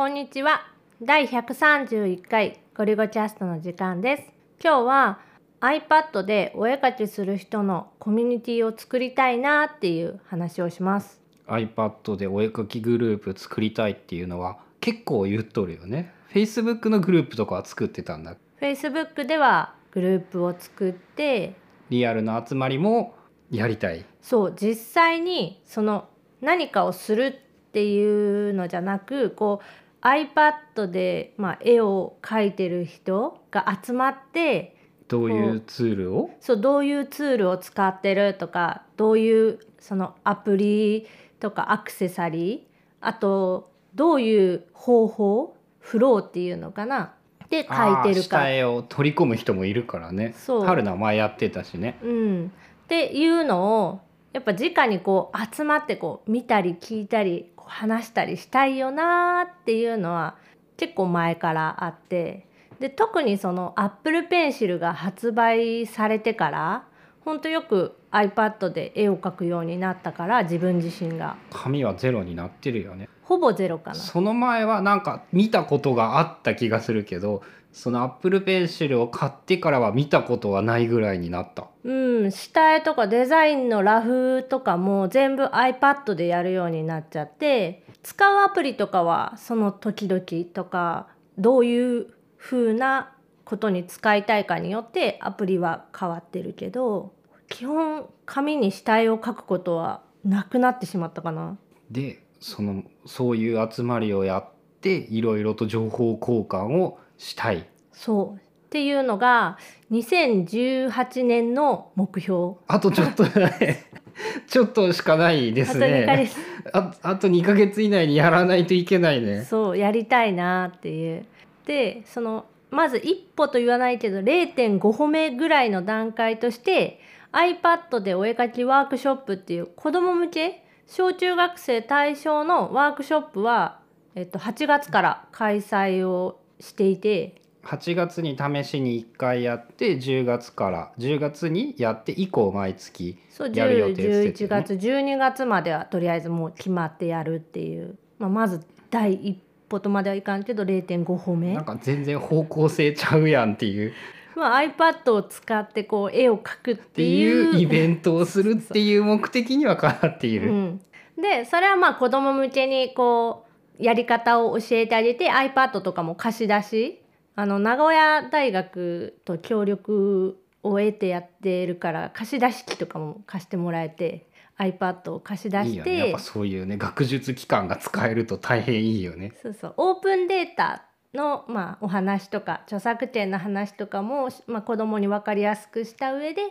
こんにちは。第131回ゴリゴチャストの時間です。今日は iPad でお絵描きする人のコミュニティを作りたいなっていう話をします。iPad でお絵描きグループ作りたいっていうのは結構言っとるよね Facebook のグループとかは作ってたんだ Facebook ではグループを作って、リアルな集まりもやりたいそう実際にその何かをするっていうのじゃなくこう iPad で、まあ、絵を描いてる人が集まってどういうツールを？そうどういうツールを使ってるとかどういうそのアプリとかアクセサリーあとどういう方法フローっていうのかな？で描いてるか。下絵を取り込む人もいるからね。そう。春菜前やってたしね。うん、っていうのをやっぱ直にこう集まってこう見たり聞いたりこう話したりしたいよなーっていうのは結構前からあってで特にその Apple Pencil が発売されてからほんとよく iPad で絵を描くようになったから自分自身が。紙はゼロになってるよね。ほぼゼロかな。その前はなんか見たことがあった気がするけどその Apple Pencil を買ってからは見たことはないぐらいになったうん、下絵とかデザインのラフとかも全部 iPad でやるようになっちゃって使うアプリとかはその時々とかどういう風なことに使いたいかによってアプリは変わってるけど基本紙に下絵を描くことはなくなってしまったかな。でそのそういう集まりをやっていろいろと情報交換をしたいそうっていうのが2018年の目標。あとちょっとね ちょっとしかないですね2ヶ月ああと2ヶ月以内にやらないといけないねそうやりたいなっていう。でそのまず一歩と言わないけど0.5歩目ぐらいの段階として iPad でお絵描きワークショップっていう子ども向け小中学生対象のワークショップは、えっと、8月から開催をしていて8月に試しに1回やって10月から10月にやって以降毎月そうやる予10、11定ですよね月12月まではとりあえずもう決まってやるっていう、まあ、まず第一歩とまではいかんけど0.5歩目。なんか全然方向性ちゃうやんっていう。まあ、iPad を使ってこう絵を描くっってていうイベントをするっていう目的にはかなっている。うん、でそれはまあ子供向けにこうやり方を教えてあげて iPad とかも貸し出しあの名古屋大学と協力を得てやってるから貸し出し機とかも貸してもらえて iPad を貸し出いいしてよねやっぱそういうね学術機関が使えると大変いいよね。そうそうオープンデータの、まあ、お話とか著作権の話とかも、まあ、子供に分かりやすくした上で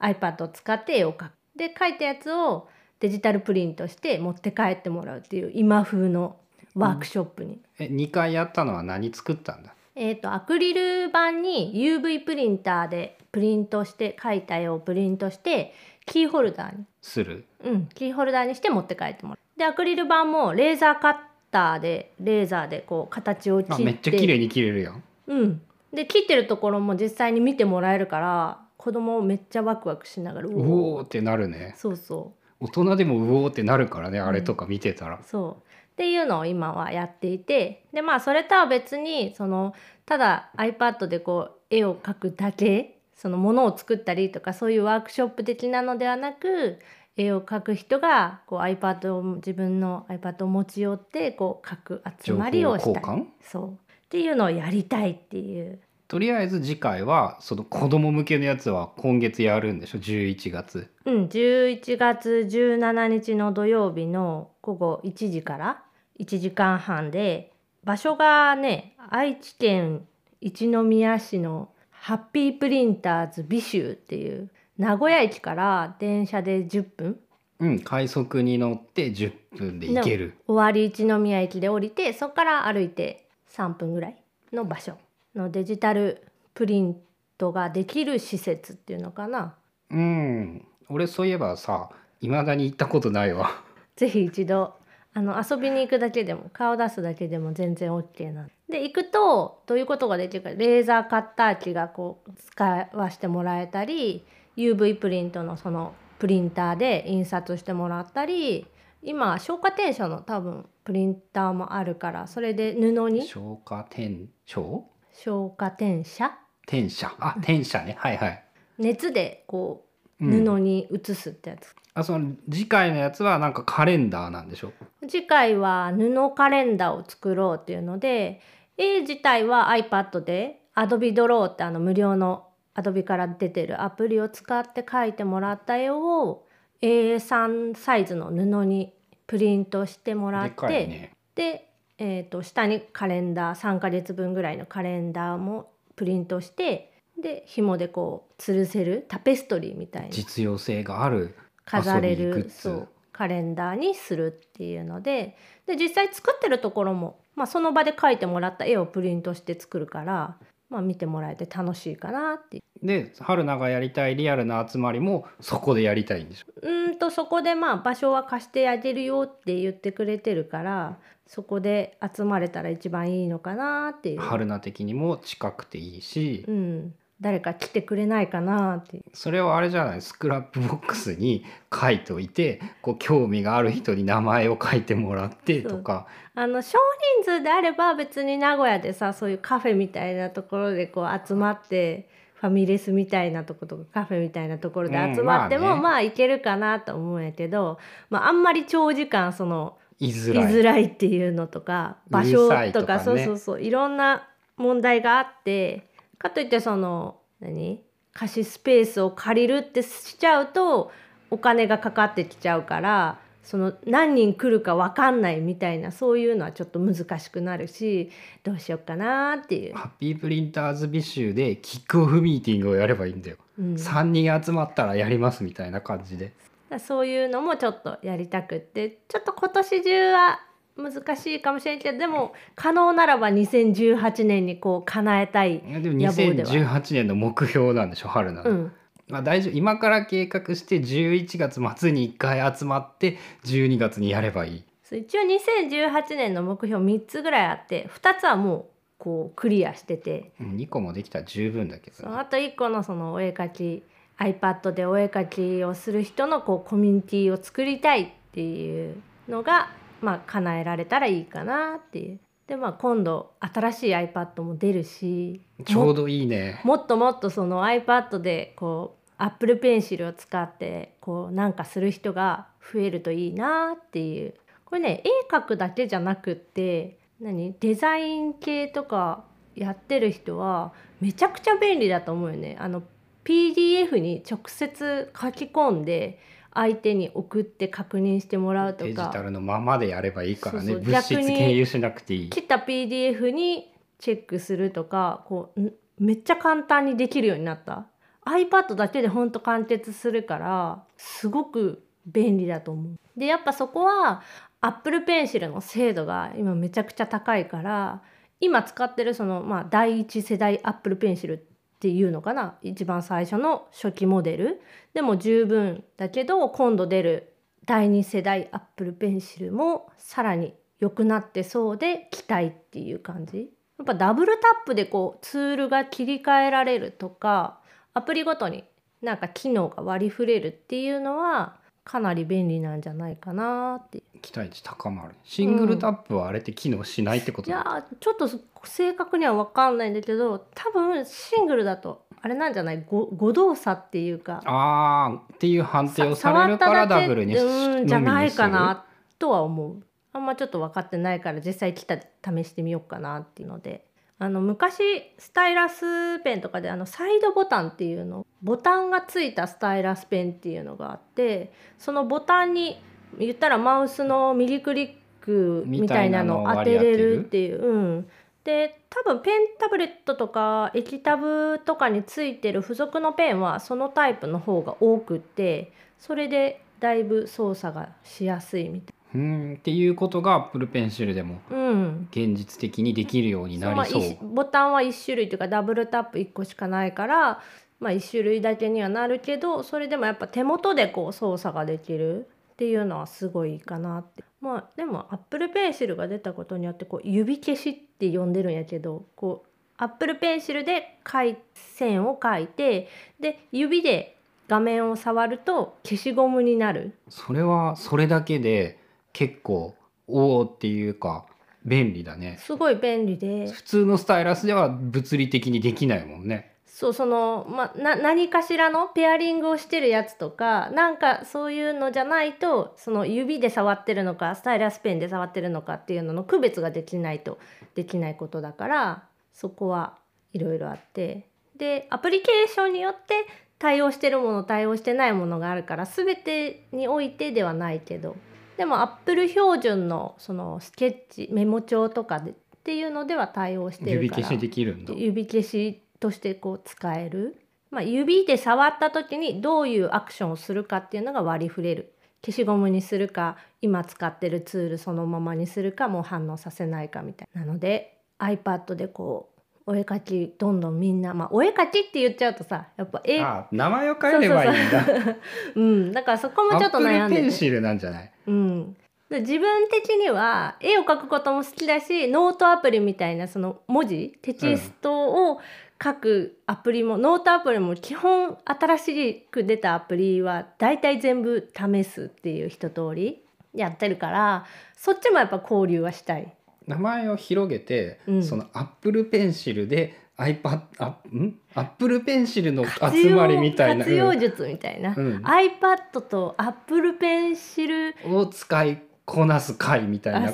iPad を使って絵を描く。で描いたやつをデジタルプリントして持って帰ってもらうっていう今風のワークショップに。え2回やったのは何作ったんだ？えー、とアクリル板に UV プリンターでプリントして描いた絵をプリントしてキーホルダーにするうん、キーホルダーにして持って帰ってもらう。でアクリル板もレーザーカッターでレーザーでこう形を切ってあめっちゃ綺麗に切れるやん。うん、で切ってるところも実際に見てもらえるから子供めっちゃワクワクしながらううおおーってなるね。そうそ大人でもうおーってなるからねあれとか見てたらう。そうっていうのを今はやっていてでまあそれとは別にそのただ iPad でこう絵を描くだけそのものを作ったりとかそういうワークショップ的なのではなく絵を描く人がこう iPad を自分の iPad を持ち寄ってこう描く集まりをしたり。そう。っていうのをやりたいっていう。とりあえず次回はその子供向けのやつは今月やるんでしょ？11月。うん、11月17日の土曜日の午後1時から1時間半で場所がね愛知県一宮市のハッピープリンターズ美州っていう名古屋駅から電車で10分うん快速に乗って10分で行ける。終わり一宮駅で降りてそこから歩いて3分ぐらいの場所のデジタルプリントができる施設っていうのかなうん俺そういえばさ未だに行ったことないわ。ぜひ一度あの遊びに行くだけでも顔出すだけでも全然 OK なんで。で行くとどういうことができるか。レーザーカッター機がこう使わせてもらえたり UV プリントのそのプリンターで印刷してもらったり今消化転写の多分プリンターもあるからそれで布に。消化転消消化転写転写あ転写ね。はいはい、熱でこううん布に写すってやつ、あその次回のやつはなんかカレンダーなんでしょ？次回は布カレンダーを作ろうっていうので絵自体は iPad で Adobe Draw ってあの無料の Adobe から出てるアプリを使って描いてもらった絵を A3 サイズの布にプリントしてもらって、ね。で、えー、と下にカレンダー3ヶ月分ぐらいのカレンダーもプリントしてで紐でこう吊るせるタペストリーみたいに実用性がある飾れるそうカレンダーにするっていうので。で実際作ってるところも、まあ、その場で描いてもらった絵をプリントして作るから、まあ、見てもらえて楽しいかなってで春菜がやりたいリアルな集まりもそこでやりたいんでしょ？うーんとそこでまあ場所は貸してあげるよって言ってくれてるからそこで集まれたら一番いいのかなっていう、春菜的にも近くていいし、うん、誰か来てくれないかなって。それをあれじゃない？スクラップボックスに書いといてこう興味がある人に名前を書いてもらってとか。あの少人数であれば別に名古屋でさそういうカフェみたいなところでこう集まってファミレスみたいなとことかカフェみたいなところで集まっても、うんまあね。まあいけるかなと思うんやけど、まあ、あんまり長時間その居づ居らい。づらいっていうのとか場所とかね。そうそうそういろんな問題があってかといってその何？貸しスペースを借りるってしちゃうとお金がかかってきちゃうからその何人来るか分かんないみたいなそういうのはちょっと難しくなるしどうしようかなっていう。ハッピープリンターズ美集でキックオフミーティングをやればいいんだよ、うん。3人集まったらやりますみたいな感じで。だそういうのもちょっとやりたくってちょっと今年中は難しいかもしれんけどでも可能ならば2018年にこう叶えたい。いやでも野望では2018年の目標なんでしょ春菜の、うん。まあ、大丈夫。今から計画して11月末に1回集まって12月にやればいい。一応2018年の目標3つぐらいあって2つはもうこうクリアしてて。うん2個もできたら十分だけどね。あと1個のそのお絵描き iPad でお絵描きをする人のこうコミュニティを作りたいっていうのがまあ叶えられたらいいかなっていう。でまあ今度新しい iPad も出るしちょうどいいねもっともっとその iPad でこう Apple Pencil を使ってこうなんかする人が増えるといいなっていうこれね絵描くだけじゃなくって何デザイン系とかやってる人はめちゃくちゃ便利だと思うよね。あの PDF に直接書き込んで相手に送って確認してもらうとデジかタルのままでやればいいからね。物質経由しなくていい。切った PDF にチェックするとかこうんめっちゃ簡単にできるようになった。iPad だけでほんと完結するからすごく便利だと思う。でやっぱそこは Apple Pencil の精度が今めちゃくちゃ高いから今使ってるその、まあ、第一世代 Apple Pencil ってっていうのかな？一番最初の初期モデル。でも十分だけど今度出る第二世代 Apple Pencil もさらに良くなってそうで期待っていう感じ。やっぱダブルタップでこうツールが切り替えられるとかアプリごとになんか機能が割り振れるっていうのはかなり便利なんじゃないかなって。期待値高まる。シングルタップはあれって機能しないってこと？いだ、やーちょっと正確には分かんないんだけど多分シングルだとあれなんじゃない？ご誤動作っていうか。あーっていう判定をされるからダブルにしうんじゃないかなとは思う。あんまちょっと分かってないから実際来た試してみようかなっていうのであの昔スタイラスペンとかであのサイドボタンっていうのボタンがついたスタイラスペンっていうのがあってそのボタンに言ったらマウスの右クリックみたいなのを当てれるっていう。うんで多分ペンタブレットとか液タブとかについてる付属のペンはそのタイプの方が多くってそれでだいぶ操作がしやすいみたいうんっていうことが Apple Pencil でもうん。現実的にできるようになりそう。まあいボタンは1種類というかダブルタップ1個しかないから、まあ、1種類だけにはなるけどそれでもやっぱ手元でこう操作ができるっていうのはすごいいいかなって。まあでも Apple Pencil が出たことによってこう指消しって呼んでるんやけどこう Apple Pencil で回線を書いてで指で画面を触ると消しゴムになる。それはそれだけで結構おおっていうか便利だね。すごい便利で。普通のスタイラスでは物理的にできないもんね。そうその、ま、な何かしらのペアリングをしてるやつとかなんかそういうのじゃないとその指で触ってるのかスタイラスペンで触ってるのかっていうのの区別ができないとできないことだからそこはいろいろあって。でアプリケーションによって対応してるもの対応してないものがあるから全てにおいてではないけどでもアップル標準のそのスケッチメモ帳とかでっていうのでは対応してるから。指消しできるんだ。指消しとしてこう使える、まあ、指で触った時にどういうアクションをするかっていうのが割り振れる。消しゴムにするか今使ってるツールそのままにするかもう反応させないかみたいなので iPad でこうお絵かきどんどんみんなまあお絵かきって言っちゃうとさやっぱ絵あ名前を変えればいいんだ。うんだからそこもちょっと悩んでて、プルペンシルなんじゃない？うん、で自分的には絵を描くことも好きだしノートアプリみたいなその文字テキストを書くアプリも、ノートアプリも基本新しく出たアプリは大体全部試すっていう一通りやってるからそっちもやっぱ交流はしたい。名前を広げて、うん。そのアップルペンシルで iPad あん？アップルペンシルの集まりみたいな。活用術みたいな、うん。iPad と Apple ペンシルうんを使いこなす会みたいな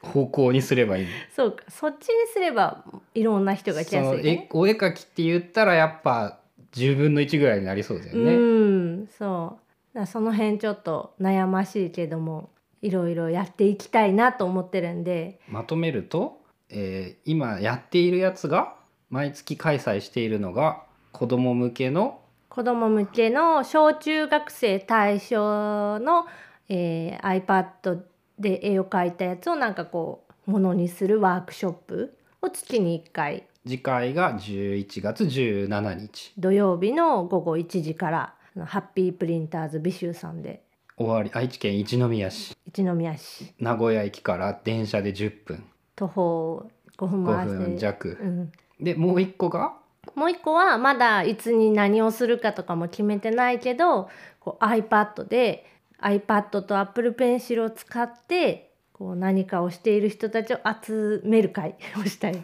方向にすればいい。のそうか。そっちにすればいろんな人が来やすい、ね。絵。お絵描きって言ったらやっぱ10分の1ぐらいになりそうだよね。うん。そう。だその辺ちょっと悩ましいけどもいろいろやっていきたいなと思ってるんで。まとめると、えー今やっているやつが毎月開催しているのが子ども向けの子ども向けの小中学生対象の、えー iPad で絵を描いたやつをなんかこうものにするワークショップを月に1回。次回が11月17日。土曜日の午後1時からハッピープリンターズ美州さんで終わり愛知県一宮市。一宮市。名古屋駅から電車で10分。徒歩5分回5して。分弱。うん、でもう一個が？もう一個はまだいつに何をするかとかも決めてないけどこう iPad で iPad と Apple Pencil を使ってこう何かをしている人たちを集める会をしたい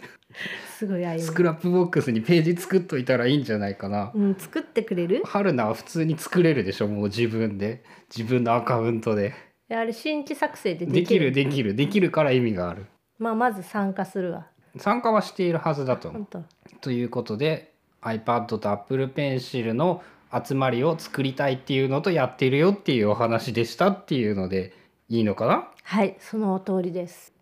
すごいスクラップボックスにページ作っといたらいいんじゃないかな。うん、作ってくれる？春菜は普通に作れるでしょもう自分で。自分のアカウントで。いやあれ新規作成ででできるできるできるから意味がある。まあ、まず参加するわ。参加はしているはずだと。思う本当ということで iPad と Apple Pencil の集まりを作りたいっていうのとやってるよっていうお話でしたっていうのでいいのかな？はいその通りです